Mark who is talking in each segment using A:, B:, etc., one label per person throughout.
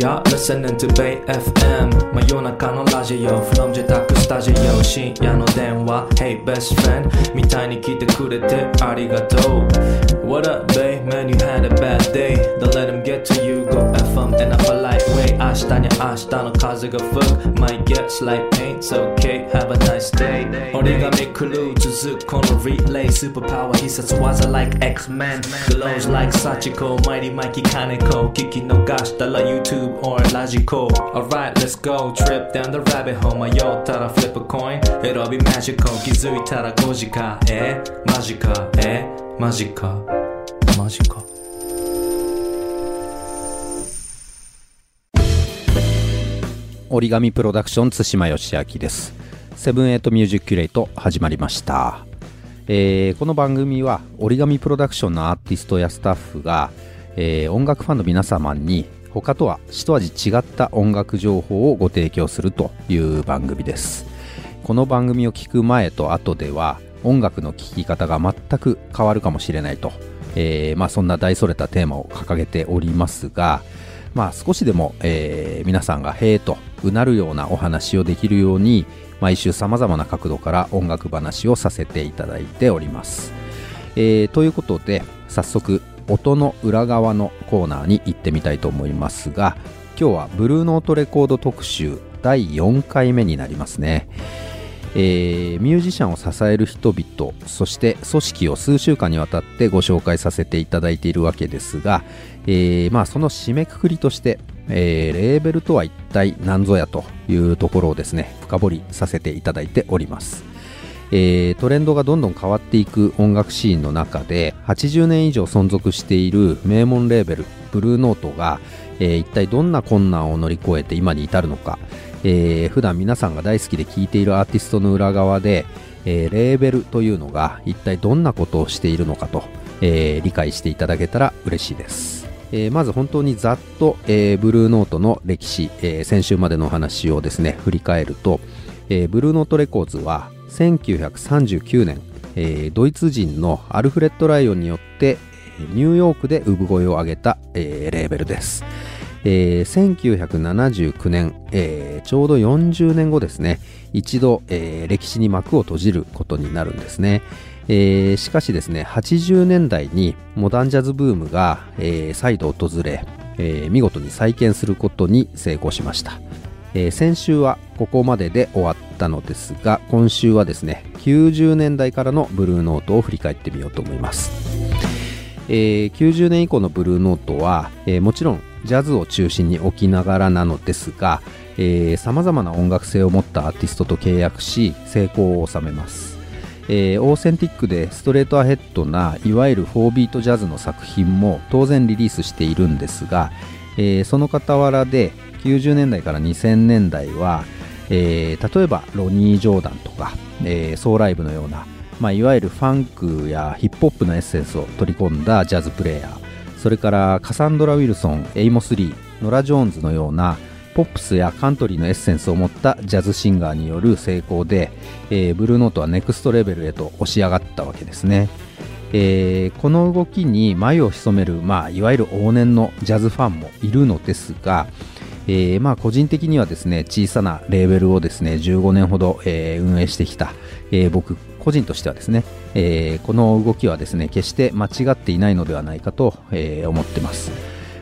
A: You're listening to Bay FM 真夜中のラジオ From 自宅スタジオ深夜の電話 Hey best friend みたいに来てくれてありがとう What up babe man you had a bad day Don't let them get to you Go FM in a polite way 明日に明日の風が吹く Might get slight pain It's okay Have a nice day 折り紙クルー続くこの relay Superpower 必殺技 like X-Men Glows like Sachiko Mighty Mikey Kaneko 聞き逃したら YouTube or radiko Alright let's go. Trip down the rabbit hole. 迷ったら flip a coin. It'll be magical. 気づいたら5時かえマジかえマジかマジか
B: origami PRODUCTIONS 対馬義明です Seven Eight musi-curate 始まりました、えーこの番組は折り紙プロダクションのアーティストやスタッフが、えー音楽ファンの皆様に他とは一味違った音楽情報をご提供するという番組ですこの番組を聞く前と後では音楽の聴き方が全く変わるかもしれないと、えーまあ、そんな大それたテーマを掲げておりますが、まあ、少しでも、えー皆さんが「へえ」とうなるようなお話をできるように毎週さまざまな角度から音楽話をさせていただいております。えーということで早速音の裏側のコーナーに行ってみたいと思いますが今日はブルーノートレコード特集第4回目になりますね。えーミュージシャンを支える人々そして組織を数週間にわたってご紹介させていただいているわけですが、えーまあ、その締めくくりとして、えーレーベルとは一体何ぞやというところをですね深掘りさせていただいております。えートレンドがどんどん変わっていく音楽シーンの中で80年以上存続している名門レーベルブルーノートが、えー一体どんな困難を乗り越えて今に至るのか、えー普段皆さんが大好きで聴いているアーティストの裏側で、えーレーベルというのが一体どんなことをしているのかと、えー理解していただけたら嬉しいです。えーまず本当にざっと、えーブルーノートの歴史、えー先週までのお話をですね振り返ると、えーブルーノートレコーズは1939年、えードイツ人のアルフレッド・ライオンによってニューヨークで産声を上げた、えーレーベルです。えー1979年、えーちょうど40年後ですね。一度、えー歴史に幕を閉じることになるんですね、えーしかしですね80年代にモダンジャズブームが、えー再度訪れ、えー見事に再建することに成功しました、えー先週はここまでで終わったのですが今週はですね90年代からのブルーノートを振り返ってみようと思います。えー90年以降のブルーノートは、えーもちろんジャズを中心に置きながらなのですがさまざまな音楽性を持ったアーティストと契約し成功を収めます、えーオーセンティックで straight ahead ないわゆる4ビートジャズの作品も当然リリースしているんですが、えーその傍らで90年代から2000年代は、えー例えばロニー・ジョーダンとか、えーソーライブのようなまあ、いわゆるファンクやヒップホップのエッセンスを取り込んだジャズプレイヤーそれからカサンドラ・ウィルソンエイモス・リーノラ・ジョーンズのようなポップスやカントリーのエッセンスを持ったジャズシンガーによる成功で、えーブルーノートはネクストレベルへと押し上がったわけですね、えーこの動きに眉を潜める、まあ、いわゆる往年のジャズファンもいるのですが、えーまあ、個人的にはですね小さなレーベルをですね15年ほど、えー運営してきた、えー僕個人としてはですね、えこの動きはですね決して間違っていないのではないかと、え思ってます。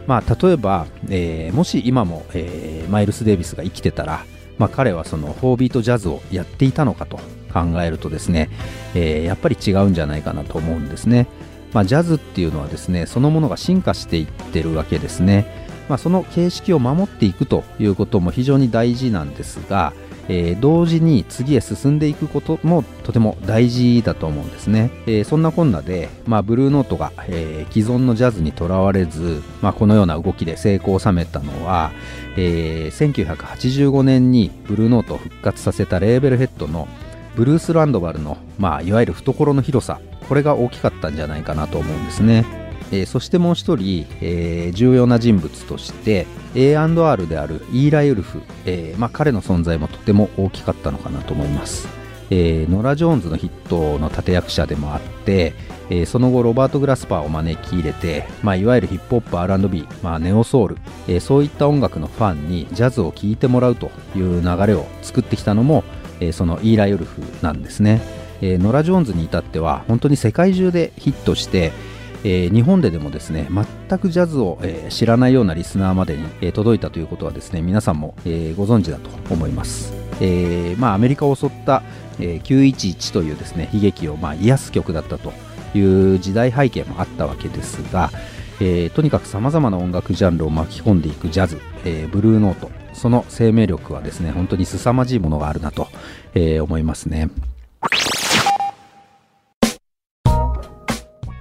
B: まあ、例えば、えもし今も、えマイルス・デイビスが生きてたら、まあ、彼はその4ビートジャズをやっていたのかと考えるとですね、えやっぱり違うんじゃないかなと思うんですね。まあ、ジャズっていうのはですねそのものが進化していってるわけですね。まあ、その形式を守っていくということも非常に大事なんですが、えー同時に次へ進んでいくこともとても大事だと思うんですね、えーそんなこんなで、まあ、ブルーノートが、えー既存のジャズにとらわれず、まあ、このような動きで成功を収めたのは、えー1985年にブルーノートを復活させたレーベルヘッドのブルース・ランドバルの、まあ、いわゆる懐の広さ。これが大きかったんじゃないかなと思うんですね。えーそしてもう一人、えー重要な人物として A&R であるイーライ・ウルフ、えーまあ、彼の存在もとても大きかったのかなと思います、えーノラ・ジョーンズのヒットの立役者でもあって、えーその後ロバート・グラスパーを招き入れて、まあ、いわゆるヒップホップ R&B、まあ、ネオソウルえー、そういった音楽のファンにジャズを聴いてもらうという流れを作ってきたのも、えー、そのイーライ・ウルフなんですね、えー、ノラ・ジョーンズに至っては本当に世界中でヒットして、えー、日本ででもですね全くジャズを、えー、知らないようなリスナーまでに、えー、届いたということはですね皆さんも、え、ご存知だと思います、えまあ、アメリカを襲った、えー、911というですね悲劇を、まあ、癒す曲だったという時代背景もあったわけですが、え、とにかくさまざまな音楽ジャンルを巻き込んでいくジャズ、え、ブルーノートその生命力はですね本当に凄まじいものがあるなと、え、思いますね。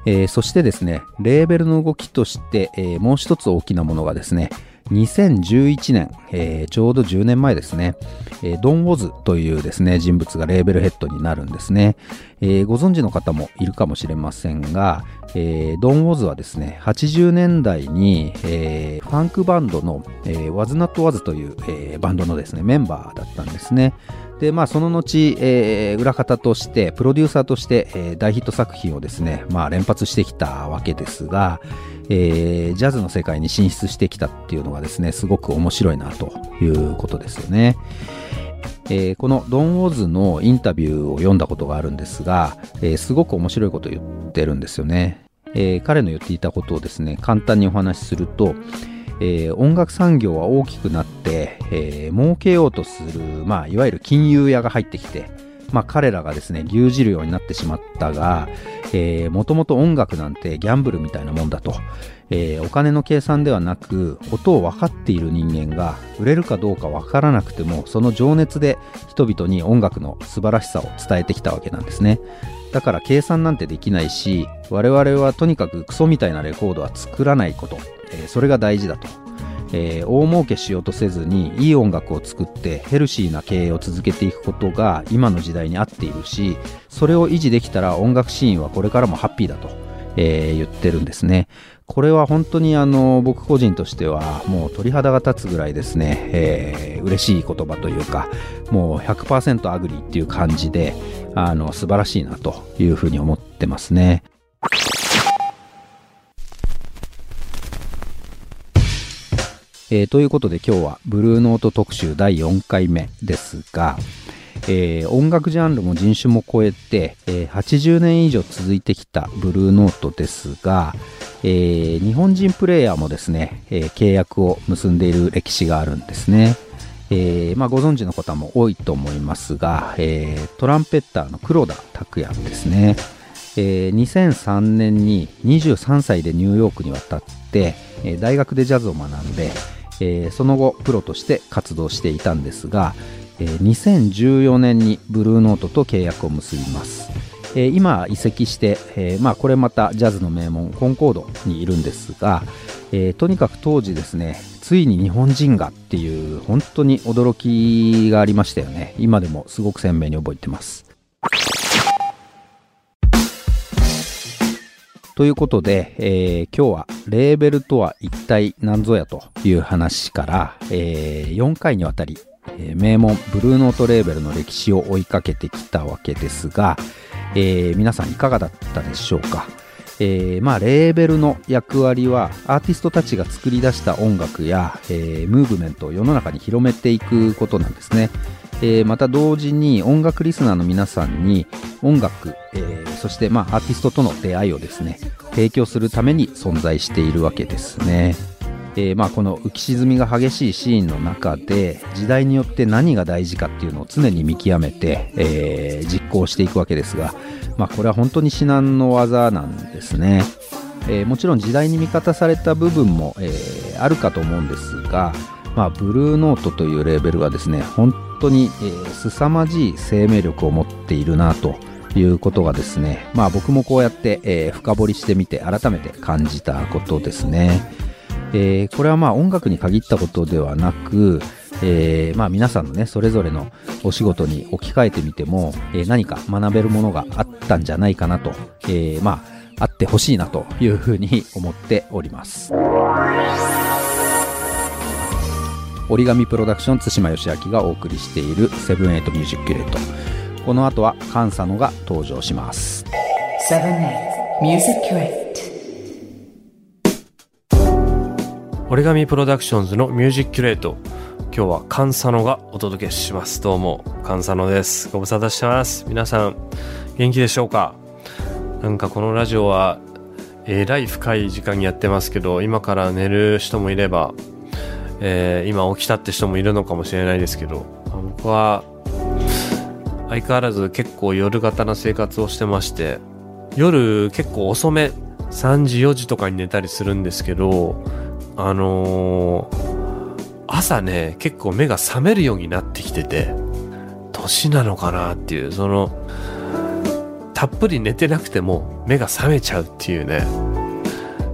B: えー、そしてですね、レーベルの動きとして、えー、もう一つ大きなものがですね、2011年、えー、ちょうど10年前ですね、えー、ドン・ウォズというですね、人物がレーベルヘッドになるんですね。えー、ご存知の方もいるかもしれませんが、えー、ドン・ウォズはですね、80年代に、えー、ファンクバンドの、えー、ワズ・ナット・ワズという、えー、バンドのですね、メンバーだったんですね。で、まあ、その後、えー、裏方として、プロデューサーとして、えー、大ヒット作品をですね、まあ、連発してきたわけですが、えー、ジャズの世界に進出してきたっていうのがですね、すごく面白いなということですよね。えー、このドン・ウォーズのインタビューを読んだことがあるんですが、えー、すごく面白いことを言ってるんですよね。えー、彼の言っていたことをですね、簡単にお話しすると、えー、音楽産業は大きくなって、えー、儲けようとする、まあ、いわゆる金融屋が入ってきて、まあ、彼らがですね、牛耳るようになってしまったが、えー、もともと音楽なんてギャンブルみたいなもんだと。えー、お金の計算ではなく、音を分かっている人間が、売れるかどうか分からなくても、その情熱で人々に音楽の素晴らしさを伝えてきたわけなんですね。だから計算なんてできないし、我々はとにかくクソみたいなレコードは作らないこと、えー、それが大事だと。えー、大儲けしようとせずにいい音楽を作ってヘルシーな経営を続けていくことが今の時代に合っているしそれを維持できたら音楽シーンはこれからもハッピーだと、えー、言ってるんですねこれは本当にあの僕個人としてはもう鳥肌が立つぐらいですね、えー、嬉しい言葉というかもう100% agree っていう感じであの素晴らしいなというふうに思ってますね。えー、ということで今日はブルーノート特集第4回目ですが、えー、音楽ジャンルも人種も超えて、えー、80年以上続いてきたブルーノートですが、えー、日本人プレイヤーもですね、え契約を結んでいる歴史があるんですね。えまあ、ご存知の方も多いと思いますが、えトランペッターの黒田拓也ですね。え2003年に23歳でニューヨークに渡って、え大学でジャズを学んで、えー、その後プロとして活動していたんですが、えー、2014年にブルーノートと契約を結びます、えー、今移籍して、えー、まあ、これまたジャズの名門コンコードにいるんですが、えとにかく当時ですねついに日本人がっていう本当に驚きがありましたよね。今でもすごく鮮明に覚えてます。ということで、えー、今日はレーベルとは一体何ぞやという話から、えー、4回にわたり、えー、名門ブルーノートレーベルの歴史を追いかけてきたわけですが、え、皆さんいかがだったでしょうか？え、まあ、レーベルの役割はアーティストたちが作り出した音楽や、え、ムーブメントを世の中に広めていくことなんですね。えー、また同時に音楽リスナーの皆さんに音楽、えー、そしてまあアーティストとの出会いをですね提供するために存在しているわけですね。えー、まあこの浮き沈みが激しいシーンの中で時代によって何が大事かっていうのを常に見極めて、え、実行していくわけですが、まあ、これは本当に至難の技なんですね。え、もちろん時代に味方された部分も、え、あるかと思うんですが、まあ、ブルーノートというレーベルはですね本当に、えー、凄まじい生命力を持っているなということがですね、まあ僕もこうやって、えー、深掘りしてみて改めて感じたことですね。えー、これはまあ音楽に限ったことではなく、えー、まあ皆さんのね、それぞれのお仕事に置き換えてみても、えー、何か学べるものがあったんじゃないかなと、えー、まあ、あってほしいなというふうに思っております。 origami PRODUCTIONS 対馬義明がお送りしている Seven Eight musi-curate。この後は菅佐野が登場します。
C: 折り紙プロダクションズのミュージックキュレート今日はカンサノがお届けします。どうもカンサノです。ご無沙汰してます。皆さん元気でしょうか？なんかこのラジオはえらい深い時間にやってますけど今から寝る人もいれば、えー、今起きたって人もいるのかもしれないですけど僕は相変わらず結構夜型な生活をしてまして夜結構遅め3時4時とかに寝たりするんですけどあのー、朝ね、結構目が覚めるようになってきてて、年なのかなっていう、その、たっぷり寝てなくても目が覚めちゃうっていうね。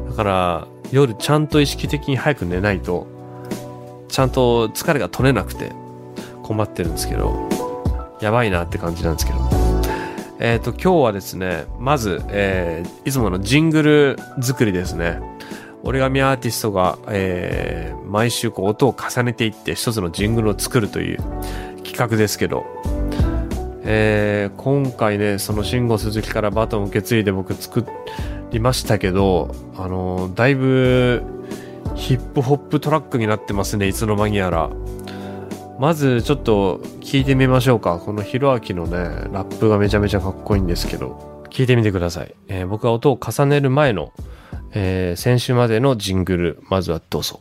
C: だから、夜ちゃんと意識的に早く寝ないと、ちゃんと疲れが取れなくて困ってるんですけど、やばいなって感じなんですけど。えっ、ー、と、今日はですね、まず、えー、いつものジングル作りですね。折り紙アーティストが、えー、毎週こう音を重ねていって一つのジングルを作るという企画ですけど、えー、今回ね、その慎吾鈴木からバトンを受け継いで僕作りましたけど、あのー、だいぶヒップホップトラックになってますね、いつの間にやら。まずちょっと聞いてみましょうか。このヒロアキのね、ラップがめちゃめちゃかっこいいんですけど、聞いてみてください。えー、僕は音を重ねる前のえー、先週までのジングル、まずはどうぞ。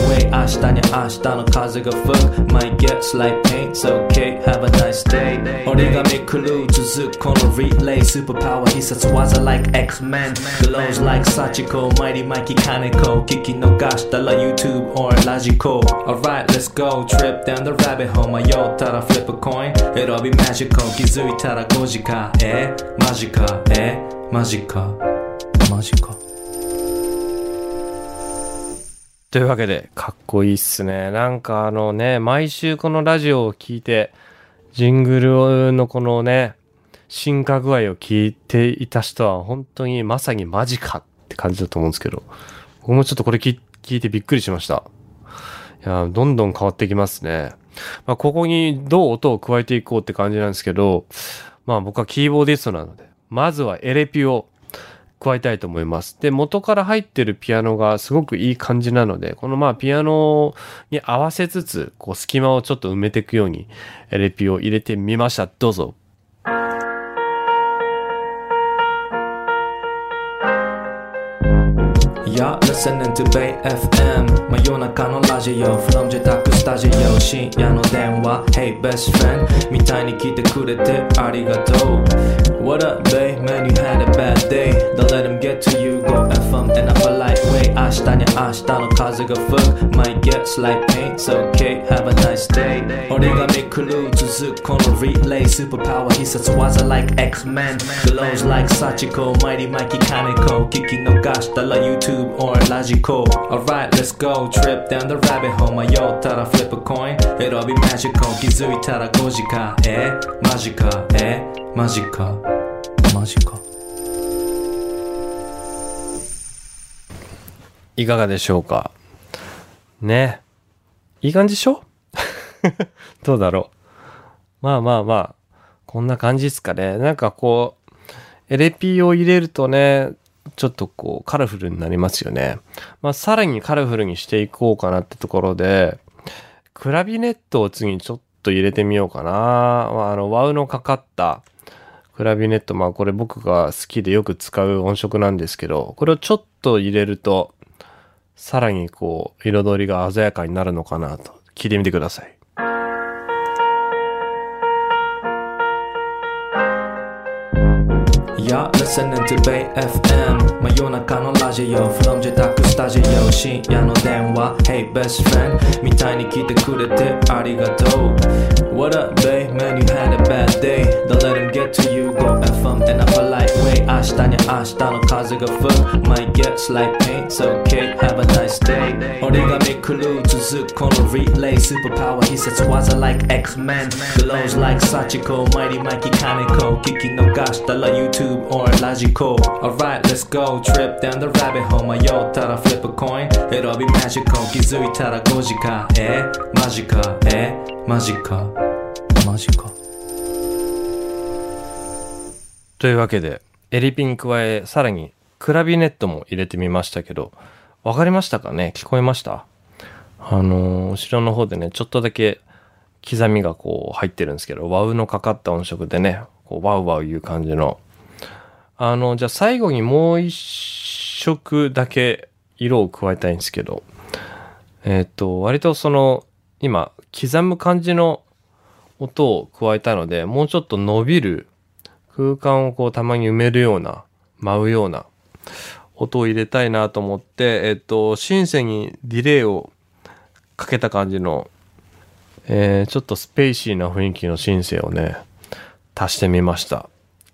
A: way 明日に明日の風が吹く Might get slight pain It's okay Have a nice day 折り紙クルー続くこの relay Superpower 必殺技 like X-Men Glows like Sachiko Mighty Mikey Kaneko 聞き逃したら YouTube YouTube or Logical. Alright, let's go. Trip down the rabbit hole. 迷ったら flip a coin. It'll be magical. 気づいたら5時か。えマジか。えマジか。マジか。
C: というわけで、かっこいいっすね。なんかあのね、毎週このラジオを聞いて、ジングルのこのね、進化具合を聞いていた人は本当にまさにマジかって感じだと思うんですけど、僕もちょっとこれ聞いてびっくりしました。いや、どんどん変わってきますね。まあ、ここにどう音を加えていこうって感じなんですけど、まあ僕はキーボーディストなので、まずはエレピを加えたいと思います。で、元から入ってるピアノがすごくいい感じなので、このまあピアノに合わせつつ、こう隙間をちょっと埋めていくように LP を入れてみました。どうぞ。
A: You're listening to Bay FM 真夜中のラジオ From 自宅スタジオ深夜の電話 Hey best friend みたいに来てくれてありがとう What up Bay man you had a bad day Don't let him get to you Go FM in a polite way 明日に明日の風が吹く Might get slight pain It's okay Have a nice day 折り紙クルー続くこの relay Superpower 必殺技 like X-Men Glows like Sachiko Mighty Mikey Kaneko 聞き逃したら YouTube or logical. Alright, let's go. Trip down the rabbit hole. 迷ったら flip a coin. It'll be magical. 気づいたら5時か。えマジか。えマジか。マジか。
C: いかがでしょうか？ね。いい感じでしょ？どうだろう？まあまあまあ、こんな感じですかね。なんかこう、エレピを入れるとね、ちょっとこうカラフルになりますよね。まあさらにカラフルにしていこうかなってところで、クラビネットを次にちょっと入れてみようかな。まあ、あの、ワウのかかったクラビネット、まあこれ僕が好きでよく使う音色なんですけど、これをちょっと入れると、さらにこう、彩りが鮮やかになるのかなと、聞いてみてください。
A: You're listening to Bay FM 真夜中のラジオ From 自宅スタジオ深夜の電話 Hey best friend みたいに来てくれてありがとう What up Bay man you had a bad day Don't let him get to you Go FM in a polite way 明 明日に明日の風が吹く Might get slight pain, it's okay, have a nice day 折り紙クルー続くこのリレースーパーパワー必殺技 like X-Men Glows like Sachiko, Mighty Mikey Kaneko 聞き逃したら YouTube or ラジコ Alright, let's go, trip down the rabbit hole. 迷ったら flip a coin. It'll be magical. 気づいたら5時かえマジかえマジかマジか
C: というわけで、エリピン加え、さらにクラビネットも入れてみましたけど、わかりましたかね？聞こえました？あのー後ろの方でね、ちょっとだけ刻みがこう入ってるんですけど、ワウのかかった音色でね、こうワウワウいう感じの。あの、じゃあ最後にもう一色だけ色を加えたいんですけど、えっ、と、割とその、今、刻む感じの音を加えたので、もうちょっと伸びる空間をこうたまに埋めるような、舞うような音を入れたいなと思って、えっと、シンセにディレイをかけた感じの、えーちょっとスペーシーな雰囲気のシンセをね、足してみました。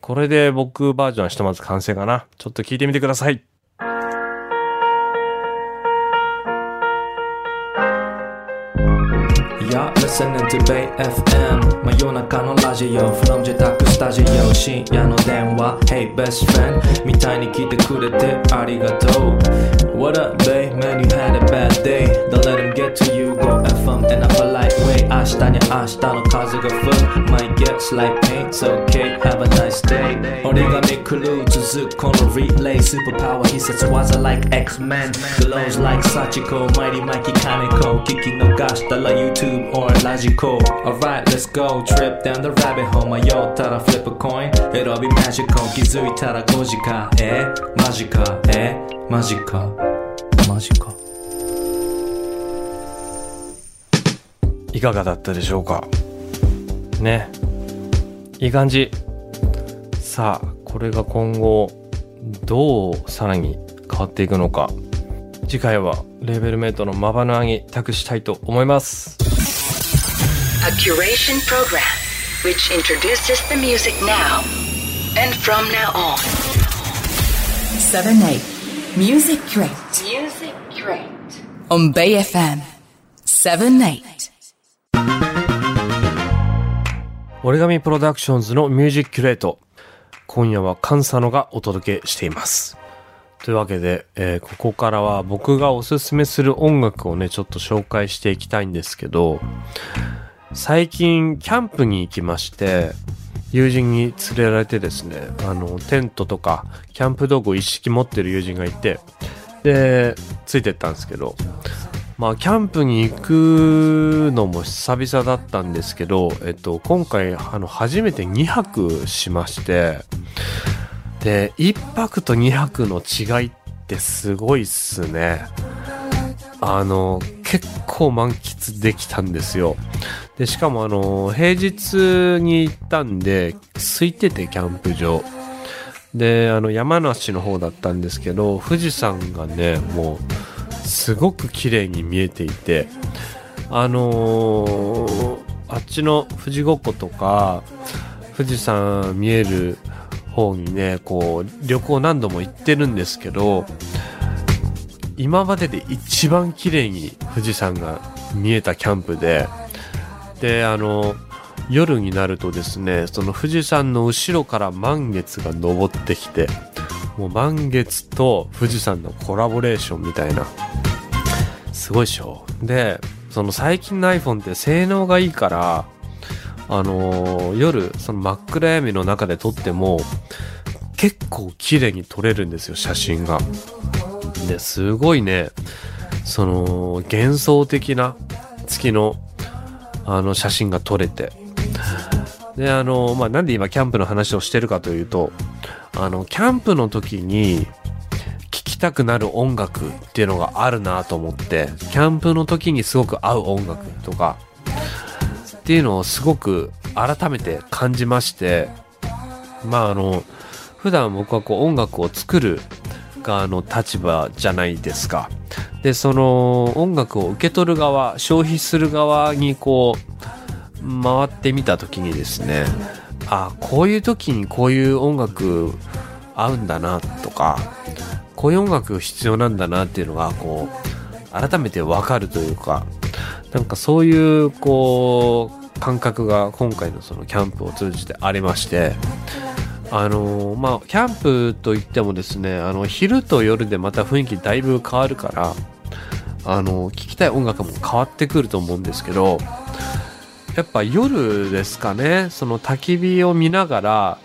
C: これで僕バージョンはひとまず完成かな。ちょっと聞いてみてください。
A: Listening to Bay FM 真夜中のラジオ From 自宅スタジオ深夜の電話 Hey best friend. みたいに来てくれてありがとう What up babe man you had a bad day. To you Go FM in a polite way 明日に明日の風が吹く Might get slight pain It's okay Have a nice day 折り紙クルー続くこのリレースーパーパワー必殺技 like X-Men Glows like Sachiko Mighty Mikey Kaneko 聞き逃したら YouTube or ラジコ Alright let's go Trip down the rabbit hole 迷ったら flip a coin It'll be magical 気づいたら5時かえマジかえマジかマジか
C: いかがだったでしょうか？ね。いい感じ。さあこれが今後どうさらに変わっていくのか。次回はレーベルメートのまばなアに託したいと思います。
D: ミュー
E: ジッ
D: ク・クレイト。
C: 折り紙プロダクションズのミュージックキュレート。今夜はカンサノがお届けしています。というわけで、えーここからは僕がおすすめする音楽をね、ちょっと紹介していきたいんですけど、最近キャンプに行きまして、友人に連れられてですね、あの、テントとか、キャンプ道具を一式持ってる友人がいて、で、ついてったんですけど、まあ、キャンプに行くのも久々だったんですけど、えっと、今回、あの、初めて2泊しまして、で、1泊と2泊の違いってすごいっすね。あの、結構満喫できたんですよ。で、しかもあの、平日に行ったんで、空いてて、キャンプ場。で、あの、山梨の方だったんですけど、富士山がね、もう、すごく綺麗に見えていて、あのーあっちの富士五湖とか、富士山見える方にね、こう、旅行何度も行ってるんですけど、今までで一番綺麗に富士山が見えたキャンプで、で、あの、夜になるとですね、その富士山の後ろから満月が昇ってきて、もう満月と富士山のコラボレーションみたいな。すごいでしょで、その最近の iPhone って性能がいいから、あのー夜、その真っ暗闇の中で撮っても、結構綺麗に撮れるんですよ、写真が。で、すごいね、その、幻想的な月の、あの、写真が撮れて。で、あの、まあ、なんで今キャンプの話をしてるかというと、あの、キャンプの時に、聴きたくなる音楽っていうのがあるなと思って、キャンプの時にすごく合う音楽とか、っていうのをすごく改めて感じまして、まああの、普段僕はこう音楽を作る側の立場じゃないですか。で、その音楽を受け取る側、消費する側にこう、回ってみた時にですね、あ、こういう時にこういう音楽合うんだなとかこういう音楽必要なんだなっていうのがこう改めてわかるというかなんかそういうこう感覚が今回のそのキャンプを通じてありましてあのまあキャンプといってもですねあの昼と夜でまた雰囲気だいぶ変わるからあの聴きたい音楽も変わってくると思うんですけどやっぱ夜ですかね。その焚き火を見ながら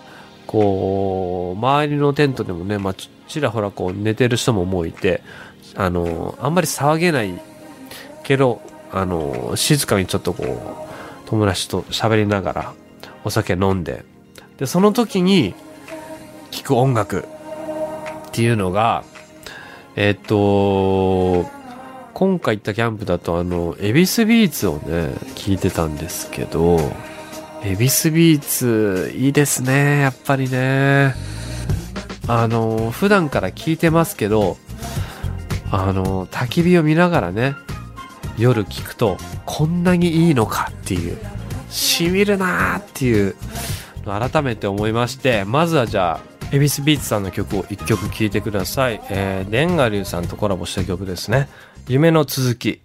C: こう周りのテントでもね、まあ、ちらほらこう寝てる人ももういてあのあんまり騒げないけどあの静かにちょっとこう友達と喋りながらお酒飲んででその時に聴く音楽っていうのがえっと今回行ったキャンプだとあの恵比寿ビーツをね聞いてたんですけど恵比寿ビーツいいですねやっぱりね。あの普段から聞いてますけどあの焚き火を見ながらね夜聞くとこんなにいいのかっていうしみるなーっていう改めて思いましてまずはじゃあ恵比寿ビーツさんの曲を1曲聴いてください、えー、レンガリュウさんとコラボした曲ですね。夢の続き。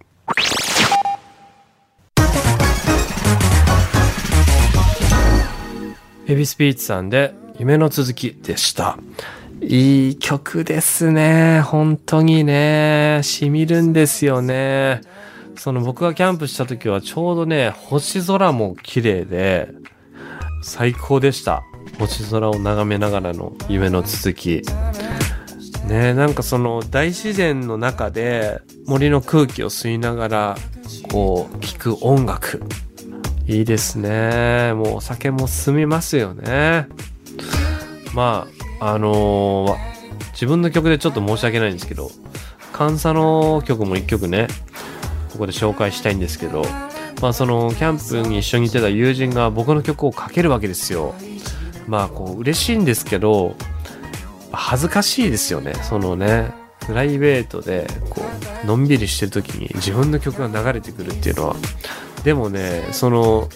C: 恵比寿ビーツさんで夢の続きでした。いい曲ですね。本当にね。しみるんですよね。その僕がキャンプした時はちょうどね星空も綺麗で最高でした。星空を眺めながらの夢の続き。ねなんかその大自然の中で森の空気を吸いながらこう聴く音楽。いいですね。もうお酒も進みますよね。まああのー、自分の曲でちょっと申し訳ないんですけど監査の曲も一曲ねここで紹介したいんですけどまあそのキャンプに一緒にいてた友人が僕の曲をかけるわけですよ。まあこう嬉しいんですけど恥ずかしいですよね。そのねプライベートでこうのんびりしてる時に自分の曲が流れてくるっていうのは。でもねその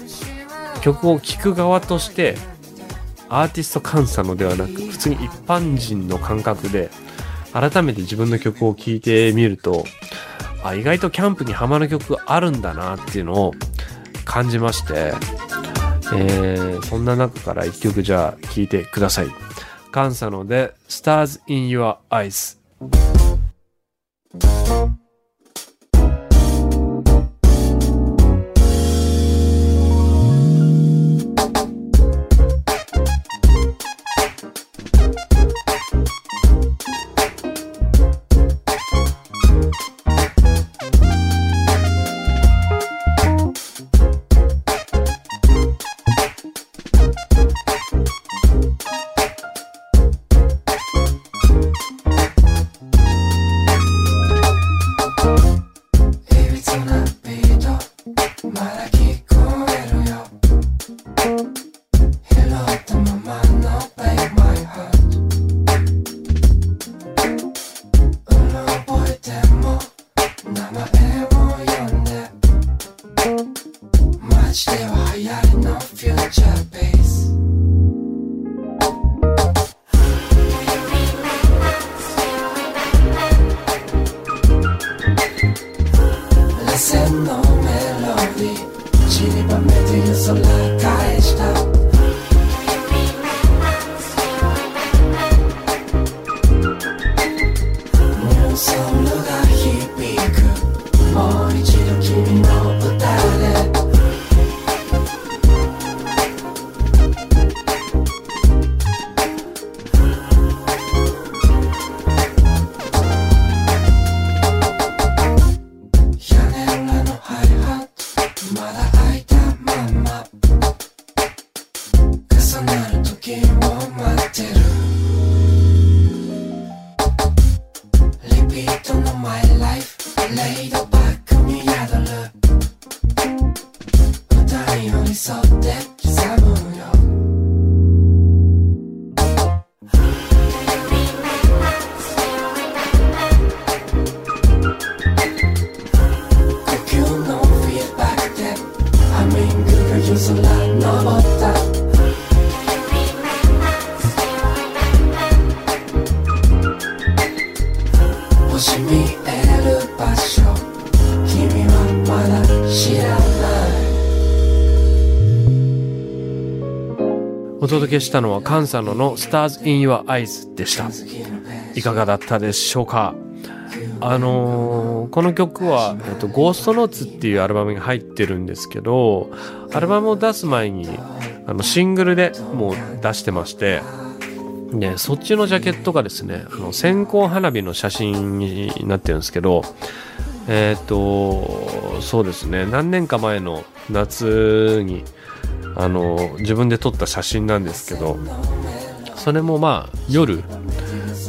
C: 曲を聴く側としてアーティスト監査のではなく普通に一般人の感覚で改めて自分の曲を聴いてみるとあ意外とキャンプにハマる曲あるんだなっていうのを感じまして、えー、そんな中から一曲じゃあ聴いてください。カンサノで Stars in Your Eyes したのはカンサノの Stars in Your Eyes でした。いかがだったでしょうか？あのーこの曲は、えっと、ゴーストノーツっていうアルバムに入ってるんですけど、アルバムを出す前に、あの、シングルでもう出してまして、で、そっちのジャケットがですね、あの、線香花火の写真になってるんですけど、えっ、と、そうですね、何年か前の夏に、あの、自分で撮った写真なんですけど、それもまあ、夜、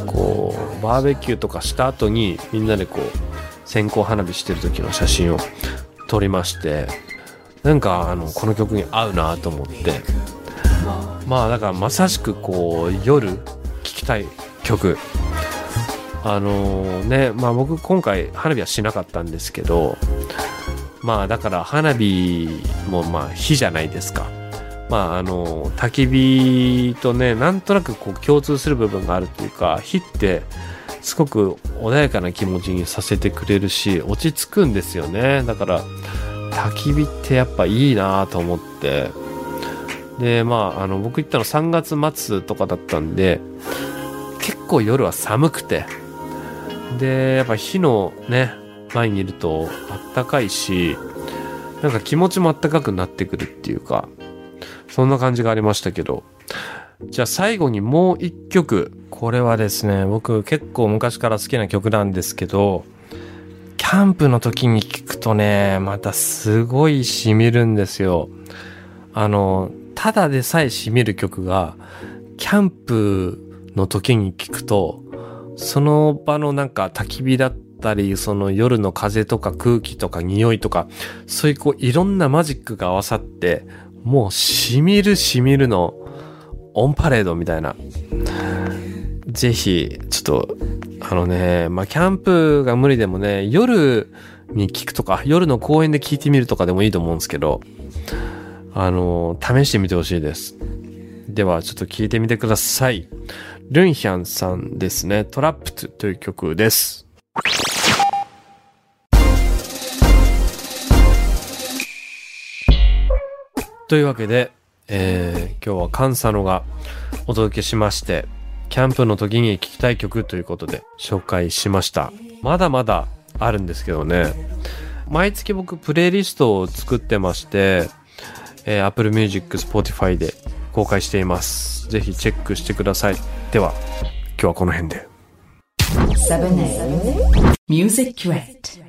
C: こう、バーベキューとかした後に、みんなでこう、線香花火してる時の写真を撮りまして、なんか、あの、この曲に合うなと思って、まあ、だからまさしくこう、夜聴きたい曲。あのね、まあ僕今回花火はしなかったんですけど、まあだから花火もまあ火じゃないですか。まああの、焚き火とね、なんとなくこう共通する部分があるというか、火ってすごく穏やかな気持ちにさせてくれるし、落ち着くんですよね。だから、焚き火ってやっぱいいなと思って、で、まあ、あの、僕行ったの3月末とかだったんで、結構夜は寒くて、で、やっぱ火のね、前にいるとあったかいし、なんか気持ちもあったかくなってくるっていうか、そんな感じがありましたけど。じゃあ最後にもう一曲。これはですね、僕結構昔から好きな曲なんですけど、キャンプの時に聴くとね、またすごい染みるんですよ。あの、ただでさえ染みる曲が、キャンプの時に聴くと、その場のなんか焚き火だったたり、その夜の風とか空気とか匂いとか、そういうこういろんなマジックが合わさって、もう染みる染みるのオンパレードみたいな。ぜひ、ちょっと、あのね、まあ、キャンプが無理でもね、夜に聞くとか、夜の公園で聞いてみるとかでもいいと思うんですけど、あの、試してみてほしいです。では、ちょっと聞いてみてください。ルンヒャンさんですね、トラップという曲です。というわけで、えー今日はカンサノがお届けしまして、キャンプの時に聴きたい曲ということで紹介しました。まだまだあるんですけどね、毎月僕プレイリストを作ってまして、えー Apple Music、Spotify で公開しています。ぜひチェックしてください。では、今日はこの辺で。
D: Music Crate.